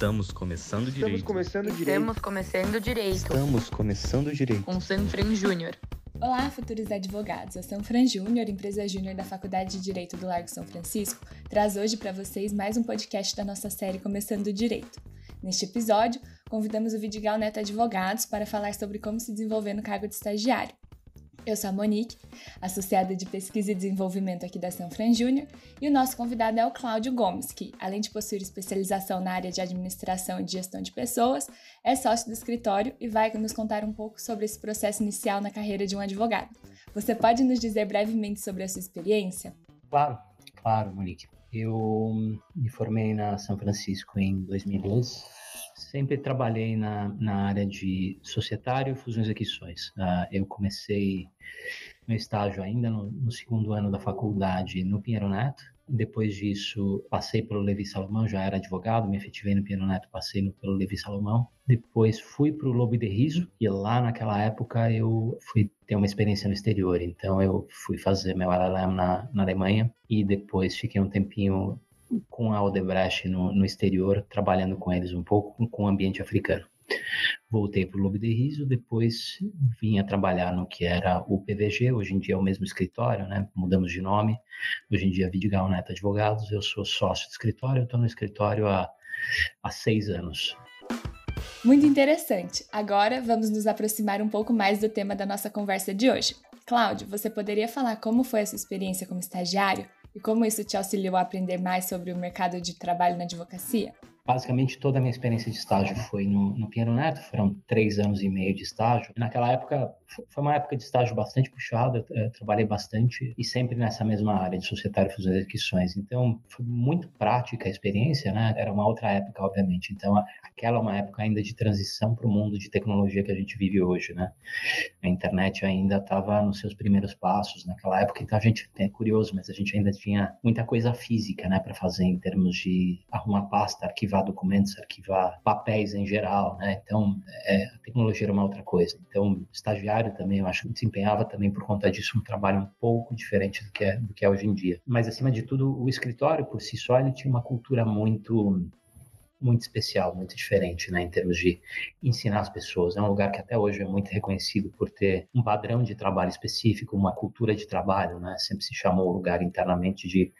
Estamos começando Estamos direito. começando direito. Estamos começando direito. Estamos começando direito. Com Sanfran Júnior. Olá, futuros advogados. A São Fran Júnior, empresa júnior da Faculdade de Direito do Largo São Francisco, traz hoje para vocês mais um podcast da nossa série Começando Direito. Neste episódio, convidamos o Vidigal Neto Advogados para falar sobre como se desenvolver no cargo de estagiário. Eu sou a Monique, associada de pesquisa e desenvolvimento aqui da São Fran Júnior, e o nosso convidado é o Cláudio Gomes, que, além de possuir especialização na área de administração e gestão de pessoas, é sócio do escritório e vai nos contar um pouco sobre esse processo inicial na carreira de um advogado. Você pode nos dizer brevemente sobre a sua experiência? Claro, claro, Monique. Eu me formei na São Francisco em 2012. Sempre trabalhei na, na área de societário, fusões e aquisições. Uh, eu comecei meu estágio ainda no, no, segundo ano da faculdade no Pinheiro Neto. Depois disso, passei pelo Levi Salomão, já era advogado, me efetivei no Pinheiro Neto, passei no, pelo Levi Salomão. Depois fui para o Lobo de Riso, e lá naquela época eu fui ter uma experiência no exterior. Então eu fui fazer meu LLM na, na Alemanha e depois fiquei um tempinho com a Odebrecht no, no exterior, trabalhando com eles um pouco com o ambiente africano. Voltei para o Lobo de Riso, depois vim a trabalhar no que era o PVG, hoje em dia é o mesmo escritório, né? mudamos de nome, hoje em dia é Vidigal Neto Advogados, eu sou sócio de escritório, estou no escritório há, há seis anos. Muito interessante. Agora vamos nos aproximar um pouco mais do tema da nossa conversa de hoje. Cláudio, você poderia falar como foi essa experiência como estagiário? E como isso te auxiliou a aprender mais sobre o mercado de trabalho na advocacia? Basicamente, toda a minha experiência de estágio foi no, no Pinheiro Neto, foram três anos e meio de estágio. Naquela época, foi uma época de estágio bastante puxada, eu trabalhei bastante e sempre nessa mesma área de societário fusões e aquisições. Então, foi muito prática a experiência, né? Era uma outra época, obviamente. Então, aquela é uma época ainda de transição para o mundo de tecnologia que a gente vive hoje, né? A internet ainda estava nos seus primeiros passos naquela época, então a gente é curioso, mas a gente ainda tinha muita coisa física, né, para fazer em termos de arrumar pasta, arquivar documentos, arquivar papéis em geral, né? Então, é, a tecnologia era uma outra coisa. Então, estagiário também, eu acho que desempenhava também por conta disso um trabalho um pouco diferente do que é, do que é hoje em dia. Mas acima de tudo, o escritório por si só ele tinha uma cultura muito muito especial, muito diferente, né, em termos de ensinar as pessoas. É um lugar que até hoje é muito reconhecido por ter um padrão de trabalho específico, uma cultura de trabalho, né? Sempre se chamou o lugar internamente de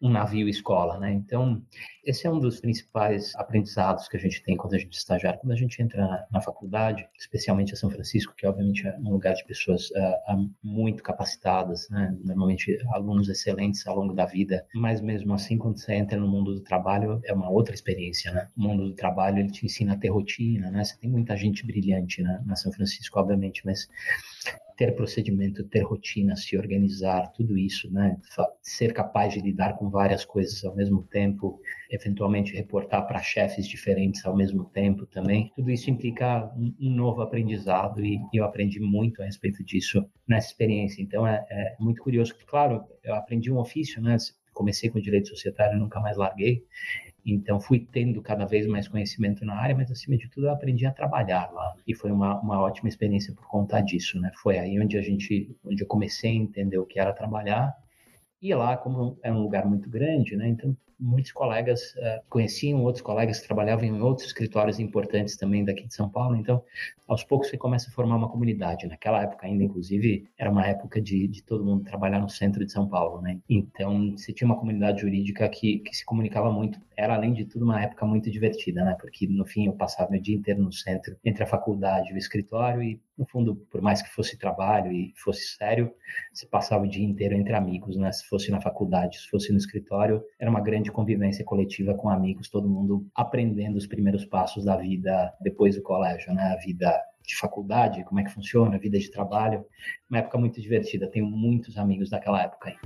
um navio escola, né? Então, esse é um dos principais aprendizados que a gente tem quando a gente é estagiário, quando a gente entra na, faculdade, especialmente a São Francisco, que obviamente é um lugar de pessoas uh, muito capacitadas, né? Normalmente alunos excelentes ao longo da vida, mas mesmo assim, quando você entra no mundo do trabalho, é uma outra experiência, né? O mundo do trabalho, ele te ensina a ter rotina, né? Você tem muita gente brilhante, né? Na São Francisco, obviamente, mas ter procedimento, ter rotina, se organizar, tudo isso, né? Ser capaz de lidar com várias coisas ao mesmo tempo, eventualmente reportar para chefes diferentes ao mesmo tempo também. Tudo isso implica um, novo aprendizado e eu aprendi muito a respeito disso nessa experiência. Então é, é muito curioso. Claro, eu aprendi um ofício, né? Comecei com direito societário, nunca mais larguei. Então, fui tendo cada vez mais conhecimento na área, mas acima de tudo, eu aprendi a trabalhar lá. E foi uma, uma ótima experiência por conta disso, né? Foi aí onde a gente, onde eu comecei a entender o que era trabalhar. E lá, como é um lugar muito grande, né? Então, muitos colegas uh, conheciam outros colegas trabalhavam em outros escritórios importantes também daqui de São Paulo. Então, aos poucos você começa a formar uma comunidade. Naquela época ainda, inclusive, era uma época de, de todo mundo trabalhar no centro de São Paulo, né? Então, você tinha uma comunidade jurídica que, que se comunicava muito. Era, além de tudo, uma época muito divertida, né? Porque, no fim, eu passava meu dia inteiro no centro, entre a faculdade e o escritório e, no fundo, por mais que fosse trabalho e fosse sério, você passava o dia inteiro entre amigos, né? Se fosse na faculdade, se fosse no escritório, era uma grande convivência coletiva com amigos, todo mundo aprendendo os primeiros passos da vida depois do colégio, né? A vida de faculdade, como é que funciona, a vida de trabalho. Uma época muito divertida, tenho muitos amigos daquela época aí.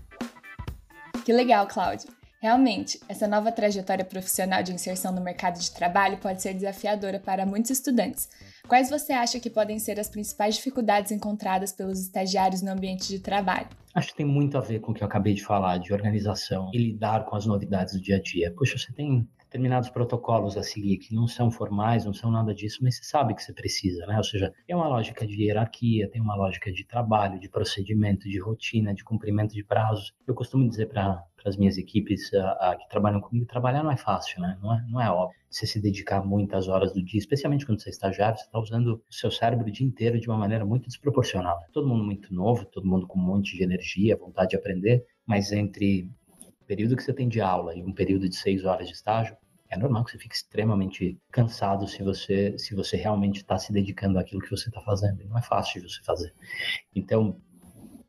Que legal, Cláudio. Realmente, essa nova trajetória profissional de inserção no mercado de trabalho pode ser desafiadora para muitos estudantes. Quais você acha que podem ser as principais dificuldades encontradas pelos estagiários no ambiente de trabalho? Acho que tem muito a ver com o que eu acabei de falar, de organização e lidar com as novidades do dia a dia. Poxa, você tem determinados protocolos a seguir que não são formais, não são nada disso, mas você sabe que você precisa, né? Ou seja, tem uma lógica de hierarquia, tem uma lógica de trabalho, de procedimento, de rotina, de cumprimento de prazos. Eu costumo dizer para as minhas equipes uh, uh, que trabalham comigo, trabalhar não é fácil, né? Não é, não é óbvio. Você se dedicar muitas horas do dia, especialmente quando você é estagiário, você está usando o seu cérebro o dia inteiro de uma maneira muito desproporcional. Todo mundo muito novo, todo mundo com um monte de energia, vontade de aprender, mas entre período que você tem de aula e um período de seis horas de estágio, é normal que você fique extremamente cansado se você se você realmente está se dedicando àquilo que você está fazendo. Não é fácil de você fazer. Então,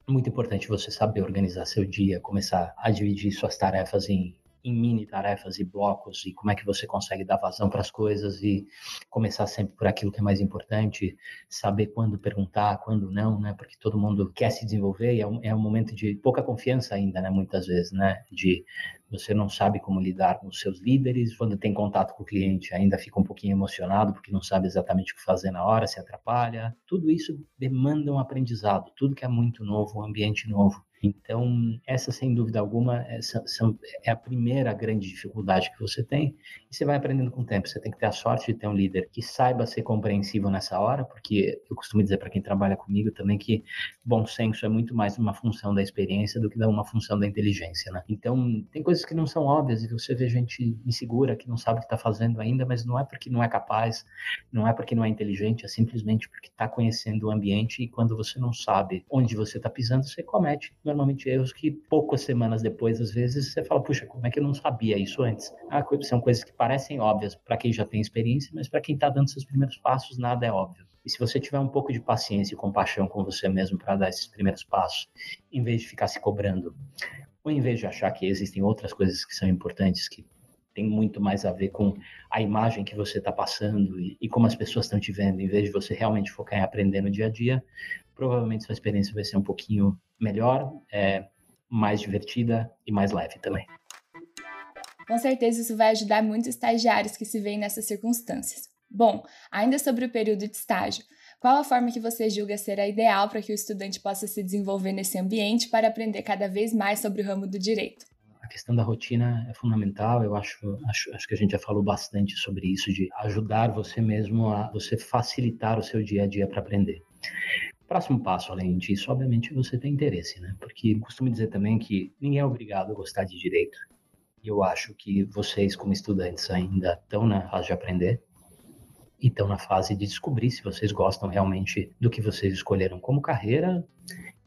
muito importante você saber organizar seu dia, começar a dividir suas tarefas em em mini tarefas e blocos e como é que você consegue dar vazão para as coisas e começar sempre por aquilo que é mais importante, saber quando perguntar, quando não, né? Porque todo mundo quer se desenvolver e é um, é um momento de pouca confiança ainda, né? Muitas vezes, né? De você não sabe como lidar com os seus líderes, quando tem contato com o cliente ainda fica um pouquinho emocionado porque não sabe exatamente o que fazer na hora, se atrapalha. Tudo isso demanda um aprendizado, tudo que é muito novo, um ambiente novo. Então, essa, sem dúvida alguma, essa, é a primeira grande dificuldade que você tem. E você vai aprendendo com o tempo. Você tem que ter a sorte de ter um líder que saiba ser compreensivo nessa hora, porque eu costumo dizer para quem trabalha comigo também que bom senso é muito mais uma função da experiência do que uma função da inteligência, né? Então, tem coisas que não são óbvias e você vê gente insegura que não sabe o que está fazendo ainda, mas não é porque não é capaz, não é porque não é inteligente, é simplesmente porque está conhecendo o ambiente e quando você não sabe onde você está pisando, você comete normalmente erros que poucas semanas depois, às vezes, você fala, puxa, como é que eu não sabia isso antes? Ah, são coisas que parecem óbvias para quem já tem experiência, mas para quem está dando seus primeiros passos, nada é óbvio. E se você tiver um pouco de paciência e compaixão com você mesmo para dar esses primeiros passos, em vez de ficar se cobrando, ou em vez de achar que existem outras coisas que são importantes, que tem muito mais a ver com a imagem que você está passando e, e, como as pessoas estão te vendo, em vez de você realmente focar em aprender no dia a dia, provavelmente sua experiência vai ser um pouquinho melhor, é, mais divertida e mais leve também. Com certeza isso vai ajudar muitos estagiários que se veem nessas circunstâncias. Bom, ainda sobre o período de estágio, qual a forma que você julga ser a ideal para que o estudante possa se desenvolver nesse ambiente para aprender cada vez mais sobre o ramo do direito? A questão da rotina é fundamental. Eu acho, acho, acho que a gente já falou bastante sobre isso, de ajudar você mesmo a você facilitar o seu dia a dia para aprender. Próximo passo, além disso, obviamente, você tem interesse, né? Porque costumo dizer também que ninguém é obrigado a gostar de direito. E eu acho que vocês, como estudantes, ainda estão na fase de aprender e estão na fase de descobrir se vocês gostam realmente do que vocês escolheram como carreira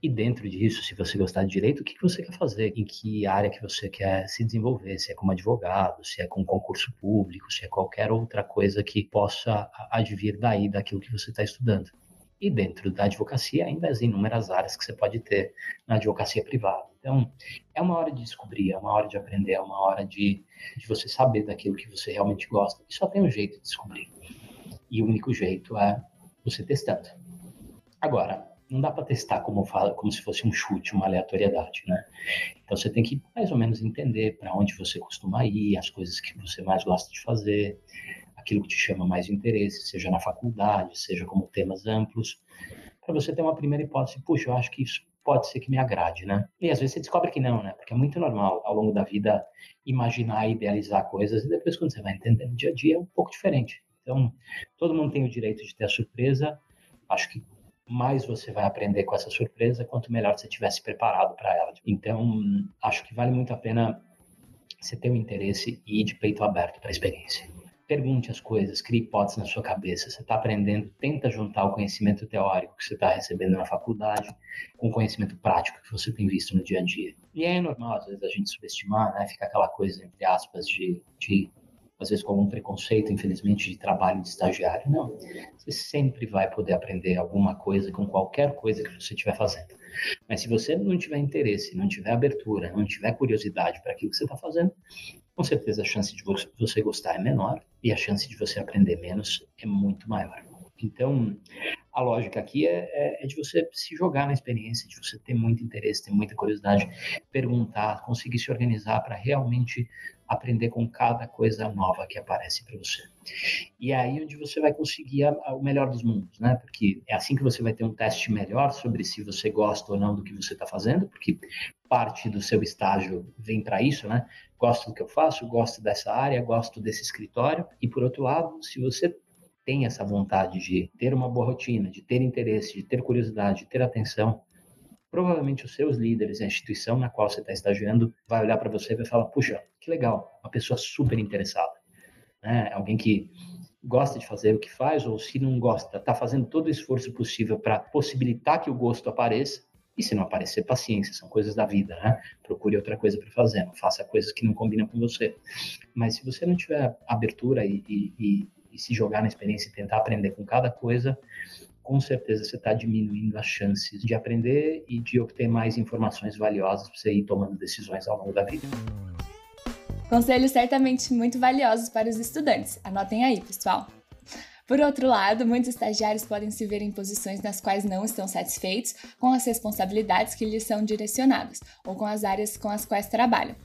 e dentro disso, se você gostar de direito, o que você quer fazer, em que área que você quer se desenvolver, se é como advogado, se é com concurso público, se é qualquer outra coisa que possa advir daí daquilo que você está estudando. E dentro da advocacia, ainda as inúmeras áreas que você pode ter na advocacia privada. Então, é uma hora de descobrir, é uma hora de aprender, é uma hora de, de você saber daquilo que você realmente gosta. E só tem um jeito de descobrir. E o único jeito é você testando. Agora, não dá para testar como, fala, como se fosse um chute, uma aleatoriedade, né? Então você tem que mais ou menos entender para onde você costuma ir, as coisas que você mais gosta de fazer, aquilo que te chama mais interesse, seja na faculdade, seja como temas amplos, para você ter uma primeira hipótese, puxa, eu acho que isso pode ser que me agrade, né? E às vezes você descobre que não, né? Porque é muito normal ao longo da vida imaginar e idealizar coisas e depois quando você vai entender no dia a dia é um pouco diferente. Então, todo mundo tem o direito de ter a surpresa. Acho que mais você vai aprender com essa surpresa, quanto melhor você tivesse preparado para ela. Então, acho que vale muito a pena você ter o um interesse e ir de peito aberto para a experiência. Pergunte as coisas, crie hipóteses na sua cabeça. Você está aprendendo, tenta juntar o conhecimento teórico que você está recebendo na faculdade com o conhecimento prático que você tem visto no dia a dia. E é normal, às vezes, a gente subestimar, né? Fica aquela coisa, entre aspas, de, de às vezes com algum preconceito, infelizmente, de trabalho de estagiário. Não. Você sempre vai poder aprender alguma coisa com qualquer coisa que você estiver fazendo. Mas se você não tiver interesse, não tiver abertura, não tiver curiosidade para aquilo que você está fazendo, com certeza a chance de você gostar é menor e a chance de você aprender menos é muito maior. Então, a lógica aqui é, é, é, de você se jogar na experiência, de você ter muito interesse, ter muita curiosidade, perguntar, conseguir se organizar para realmente aprender com cada coisa nova que aparece para você. E é aí onde você vai conseguir a, a, o melhor dos mundos, né? Porque é assim que você vai ter um teste melhor sobre se você gosta ou não do que você está fazendo, porque parte do seu estágio vem para isso, né? Gosto do que eu faço, gosto dessa área, gosto desse escritório. E por outro lado, se você tem essa vontade de ter uma boa rotina, de ter interesse, de ter curiosidade, de ter atenção, provavelmente os seus líderes, a instituição na qual você está estagiando, vai olhar para você e vai falar: puxa, que legal, uma pessoa super interessada, né? Alguém que gosta de fazer o que faz, ou se não gosta, está fazendo todo o esforço possível para possibilitar que o gosto apareça. E se não aparecer, paciência, são coisas da vida, né? Procure outra coisa para fazer, não faça coisas que não combinam com você. Mas se você não tiver abertura e, e, e, se jogar na experiência e tentar aprender com cada coisa, com certeza você está diminuindo as chances de aprender e de obter mais informações valiosas para você ir tomando decisões ao longo da vida. Conselhos certamente muito valiosos para os estudantes. Anotem aí, pessoal. Por outro lado, muitos estagiários podem se ver em posições nas quais não estão satisfeitos com as responsabilidades que lhes são direcionadas ou com as áreas com as quais trabalham.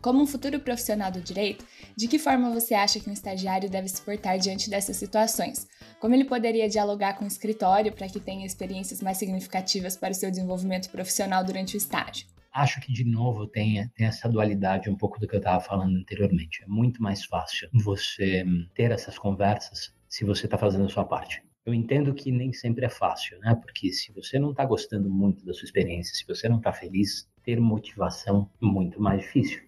Como um futuro profissional do direito, de que forma você acha que um estagiário deve se portar diante dessas situações? Como ele poderia dialogar com o escritório para que tenha experiências mais significativas para o seu desenvolvimento profissional durante o estágio? Acho que, de novo, tem, tem essa dualidade um pouco do que eu estava falando anteriormente. É muito mais fácil você ter essas conversas se você está fazendo a sua parte. Eu entendo que nem sempre é fácil, né? Porque se você não está gostando muito da sua experiência, se você não está feliz, ter motivação é muito mais difícil.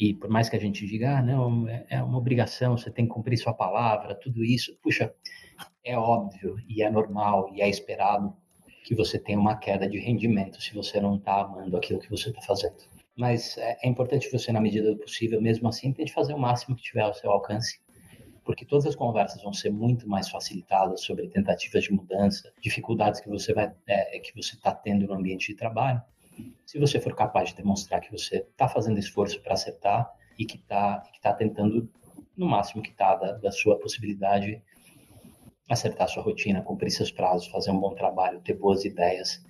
E por mais que a gente diga, ah, não, é, é uma obrigação, você tem que cumprir sua palavra, tudo isso, puxa, é óbvio e é normal e é esperado que você tenha uma queda de rendimento se você não está amando aquilo que você está fazendo. Mas é, é importante você, na medida do possível, mesmo assim, tente fazer o máximo que tiver ao seu alcance porque todas as conversas vão ser muito mais facilitadas sobre tentativas de mudança, dificuldades que você vai é, que você está tendo no ambiente de trabalho. Se você for capaz de demonstrar que você está fazendo esforço para acertar e que está que tá tentando no máximo que está da, da sua possibilidade acertar sua rotina, cumprir seus prazos, fazer um bom trabalho, ter boas ideias.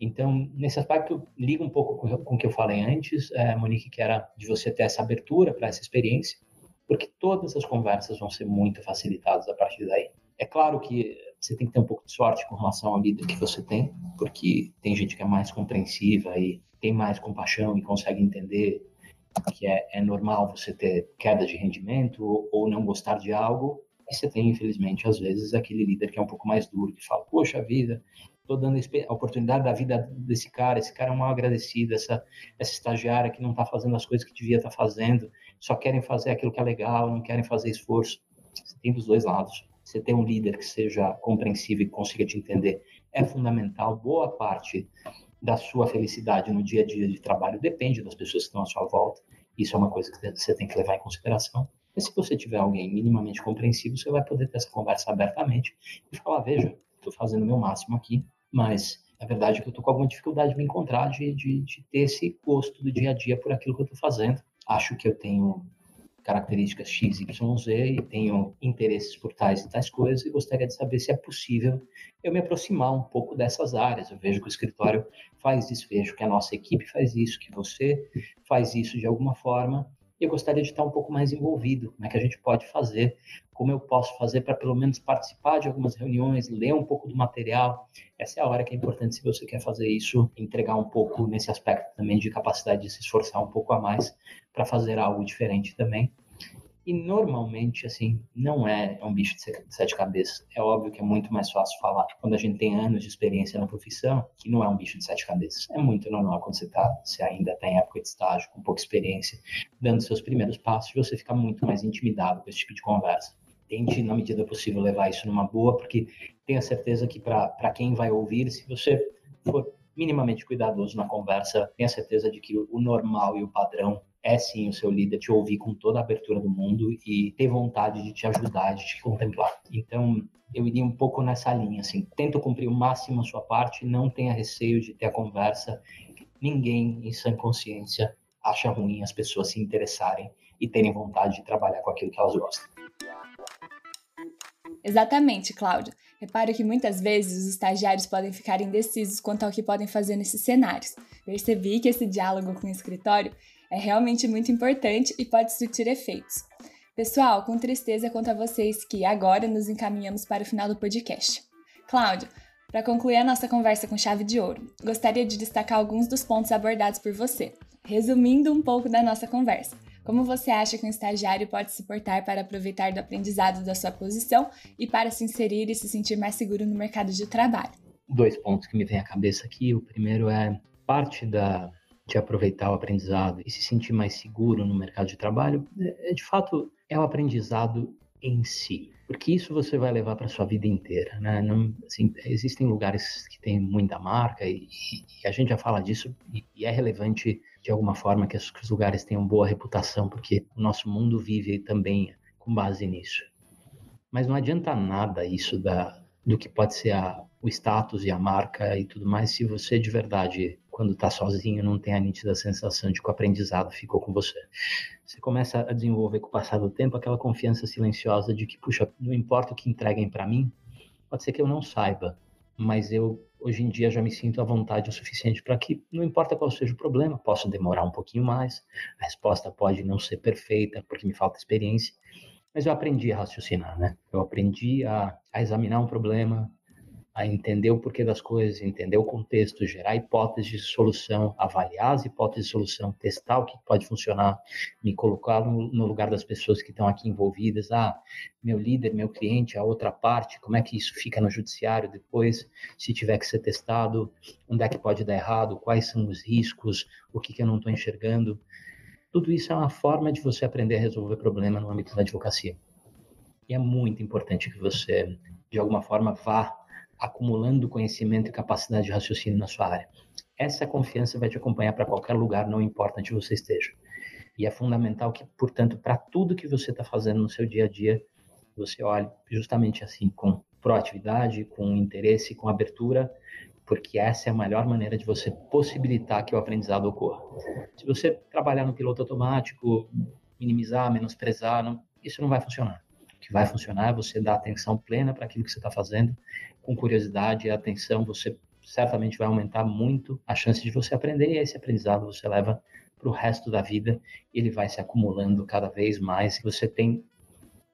Então, nesse aspecto, liga um pouco com, o que eu falei antes, é, Monique, que era de você ter essa abertura para essa experiência porque todas as conversas vão ser muito facilitadas a partir daí. É claro que você tem que ter um pouco de sorte com relação à vida que você tem, porque tem gente que é mais compreensiva e tem mais compaixão e consegue entender que é, é normal você ter queda de rendimento ou não gostar de algo. E você tem, infelizmente, às vezes, aquele líder que é um pouco mais duro, que fala: Poxa vida, estou dando a oportunidade da vida desse cara, esse cara é mal agradecido, essa, essa estagiária que não está fazendo as coisas que devia estar tá fazendo, só querem fazer aquilo que é legal, não querem fazer esforço. Você tem dos dois lados. Você tem um líder que seja compreensivo e consiga te entender é fundamental. Boa parte da sua felicidade no dia a dia de trabalho depende das pessoas que estão à sua volta. Isso é uma coisa que você tem que levar em consideração. E se você tiver alguém minimamente compreensivo, você vai poder ter essa conversa abertamente e falar: veja, estou fazendo o meu máximo aqui, mas a verdade é que eu estou com alguma dificuldade de me encontrar, de, de, de, ter esse gosto do dia a dia por aquilo que eu estou fazendo. Acho que eu tenho características X, Y, Z e tenho interesses por tais e tais coisas e gostaria de saber se é possível eu me aproximar um pouco dessas áreas. Eu vejo que o escritório faz isso, vejo que a nossa equipe faz isso, que você faz isso de alguma forma e eu gostaria de estar um pouco mais envolvido. Como é que a gente pode fazer? Como eu posso fazer para pelo menos participar de algumas reuniões, ler um pouco do material? Essa é a hora que é importante se você quer fazer isso, entregar um pouco nesse aspecto também de capacidade de se esforçar um pouco a mais para fazer algo diferente também. E normalmente, assim, não é um bicho de sete cabeças. É óbvio que é muito mais fácil falar quando a gente tem anos de experiência na profissão, que não é um bicho de sete cabeças. É muito normal quando você, tá, você ainda está em época de estágio, com pouca experiência, dando seus primeiros passos, você fica muito mais intimidado com esse tipo de conversa. Tente, na medida possível, levar isso numa boa, porque tenha certeza que para quem vai ouvir, se você for minimamente cuidadoso na conversa, tenha certeza de que o normal e o padrão é sim o seu líder te ouvir com toda a abertura do mundo e ter vontade de te ajudar, de te contemplar. Então, eu iria um pouco nessa linha, assim, tenta cumprir o máximo a sua parte, não tenha receio de ter a conversa. Ninguém, em sã consciência, acha ruim as pessoas se interessarem e terem vontade de trabalhar com aquilo que elas gostam. Exatamente, Cláudio. Reparo que muitas vezes os estagiários podem ficar indecisos quanto ao que podem fazer nesses cenários. Percebi que esse diálogo com o escritório é realmente muito importante e pode surtir efeitos. Pessoal, com tristeza conto a vocês que agora nos encaminhamos para o final do podcast. Cláudio, para concluir a nossa conversa com chave de ouro, gostaria de destacar alguns dos pontos abordados por você. Resumindo um pouco da nossa conversa, como você acha que um estagiário pode se portar para aproveitar do aprendizado da sua posição e para se inserir e se sentir mais seguro no mercado de trabalho? dois pontos que me vêm à cabeça aqui. O primeiro é parte da de aproveitar o aprendizado e se sentir mais seguro no mercado de trabalho, é, de fato é o aprendizado em si, porque isso você vai levar para sua vida inteira, né? Não, assim, existem lugares que têm muita marca e, e, a gente já fala disso e, e é relevante de alguma forma que, que os lugares tenham boa reputação, porque o nosso mundo vive também com base nisso. Mas não adianta nada isso da, do que pode ser a, o status e a marca e tudo mais se você de verdade quando está sozinho, não tem a nítida sensação de que o aprendizado ficou com você. Você começa a desenvolver com o passar do tempo aquela confiança silenciosa de que, puxa, não importa o que entreguem para mim, pode ser que eu não saiba, mas eu hoje em dia já me sinto à vontade o suficiente para que, não importa qual seja o problema, posso demorar um pouquinho mais, a resposta pode não ser perfeita porque me falta experiência, mas eu aprendi a raciocinar, né? Eu aprendi a, a examinar um problema, a entender o porquê das coisas, entender o contexto, gerar hipóteses de solução, avaliar as hipóteses de solução, testar o que pode funcionar, me colocar no, no, lugar das pessoas que estão aqui envolvidas. Ah, meu líder, meu cliente, a outra parte, como é que isso fica no judiciário depois, se tiver que ser testado, onde é que pode dar errado, quais são os riscos, o que, que eu não estou enxergando. Tudo isso é uma forma de você aprender a resolver problema no âmbito da advocacia. E é muito importante que você, de alguma forma, vá acumulando conhecimento e capacidade de raciocínio na sua área. Essa confiança vai te acompanhar para qualquer lugar, não importa onde você esteja. E é fundamental que, portanto, para tudo que você está fazendo no seu dia a dia, você olhe justamente assim, com proatividade, com interesse, com abertura, porque essa é a melhor maneira de você possibilitar que o aprendizado ocorra. Se você trabalhar no piloto automático, minimizar, menosprezar, não, isso não vai funcionar. Que vai funcionar é você dar atenção plena para aquilo que você está fazendo com curiosidade e atenção, você certamente vai aumentar muito a chance de você aprender e esse aprendizado você leva para o resto da vida, ele vai se acumulando cada vez mais, você tem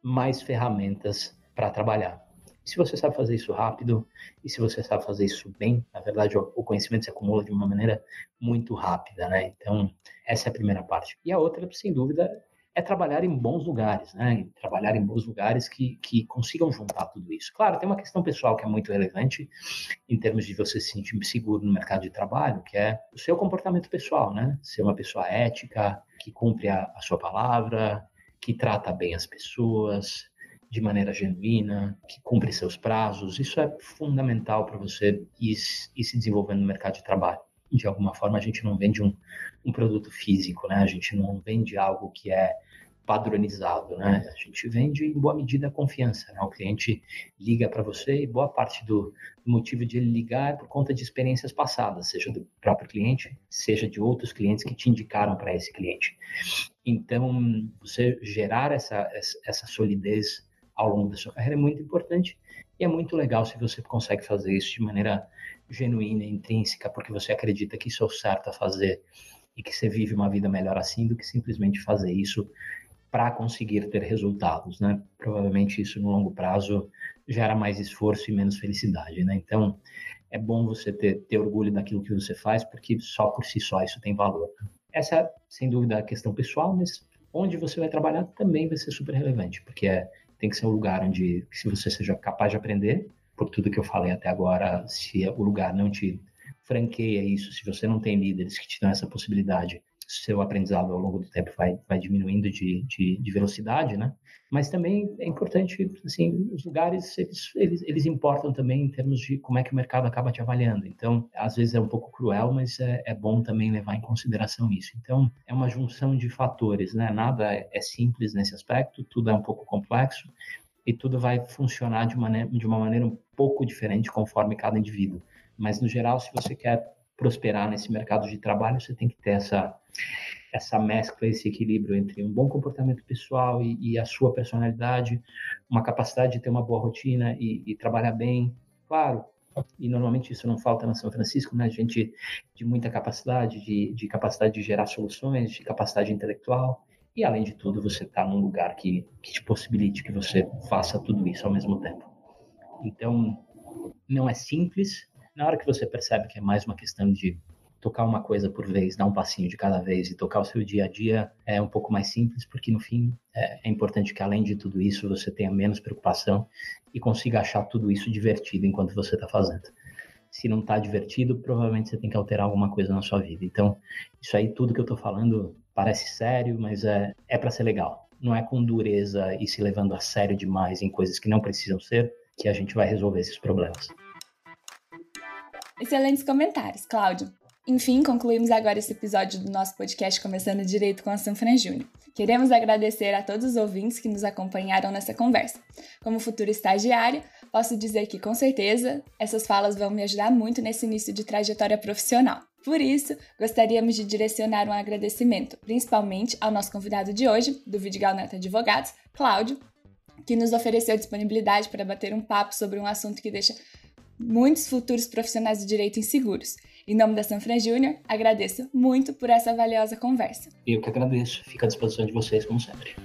mais ferramentas para trabalhar. Se você sabe fazer isso rápido e se você sabe fazer isso bem, na verdade o conhecimento se acumula de uma maneira muito rápida, né? Então, essa é a primeira parte. E a outra, sem dúvida, é trabalhar em bons lugares, né? Trabalhar em bons lugares que, que consigam juntar tudo isso. Claro, tem uma questão pessoal que é muito relevante em termos de você se sentir seguro no mercado de trabalho, que é o seu comportamento pessoal, né? Ser uma pessoa ética, que cumpre a, a sua palavra, que trata bem as pessoas de maneira genuína, que cumpre seus prazos. Isso é fundamental para você ir, ir se desenvolvendo no mercado de trabalho de alguma forma a gente não vende um, um produto físico, né? A gente não vende algo que é padronizado, né? A gente vende em boa medida a confiança, né? O cliente liga para você e boa parte do motivo de ele ligar é por conta de experiências passadas, seja do próprio cliente, seja de outros clientes que te indicaram para esse cliente. Então, você gerar essa, essa solidez ao longo da sua carreira é muito importante e é muito legal se você consegue fazer isso de maneira genuína, intrínseca, porque você acredita que isso é o certo a fazer e que você vive uma vida melhor assim do que simplesmente fazer isso para conseguir ter resultados, né? Provavelmente isso no longo prazo gera mais esforço e menos felicidade, né? Então, é bom você ter, ter orgulho daquilo que você faz, porque só por si só isso tem valor. Essa é, sem dúvida, a questão pessoal, mas onde você vai trabalhar também vai ser super relevante, porque é, tem que ser um lugar onde, se você seja capaz de aprender, por tudo que eu falei até agora, se o lugar não te franqueia isso, se você não tem líderes que te dão essa possibilidade, seu aprendizado ao longo do tempo vai, vai diminuindo de, de, de velocidade, né? Mas também é importante, assim, os lugares, eles, eles, eles, importam também em termos de como é que o mercado acaba te avaliando. Então, às vezes é um pouco cruel, mas é, é bom também levar em consideração isso. Então, é uma junção de fatores, né? Nada é simples nesse aspecto, tudo é um pouco complexo, e tudo vai funcionar de, maneira, de uma maneira um pouco diferente conforme cada indivíduo. Mas, no geral, se você quer prosperar nesse mercado de trabalho, você tem que ter essa, essa mescla, esse equilíbrio entre um bom comportamento pessoal e, e a sua personalidade, uma capacidade de ter uma boa rotina e, e trabalhar bem. Claro, e normalmente isso não falta na São Francisco, né? Gente de muita capacidade, de, de capacidade de gerar soluções, de capacidade intelectual. E, além de tudo, você está num lugar que, que te possibilite que você faça tudo isso ao mesmo tempo. Então, não é simples. Na hora que você percebe que é mais uma questão de tocar uma coisa por vez, dar um passinho de cada vez e tocar o seu dia a dia é um pouco mais simples, porque no fim é, é importante que além de tudo isso você tenha menos preocupação e consiga achar tudo isso divertido enquanto você está fazendo. se não está divertido, provavelmente você tem que alterar alguma coisa na sua vida. Então, isso aí, tudo que eu estou falando parece sério, mas é, é para ser legal. Não é com dureza e se levando a sério demais em coisas que não precisam ser que a gente vai resolver esses problemas. Excelentes comentários, Cláudio. Enfim, concluímos agora esse episódio do nosso podcast Começando Direito com a Sanfran Júnior. Queremos agradecer a todos os ouvintes que nos acompanharam nessa conversa. Como futuro estagiário, posso dizer que, com certeza, essas falas vão me ajudar muito nesse início de trajetória profissional. Por isso, gostaríamos de direcionar um agradecimento, principalmente ao nosso convidado de hoje, do Vidigal Neto Advogados, Cláudio, que nos ofereceu disponibilidade para bater um papo sobre um assunto que deixa muitos futuros profissionais do direito inseguros. Em nome da Sanfran Júnior, agradeço muito por essa valiosa conversa. Eu que agradeço. Fico à disposição de vocês, como sempre.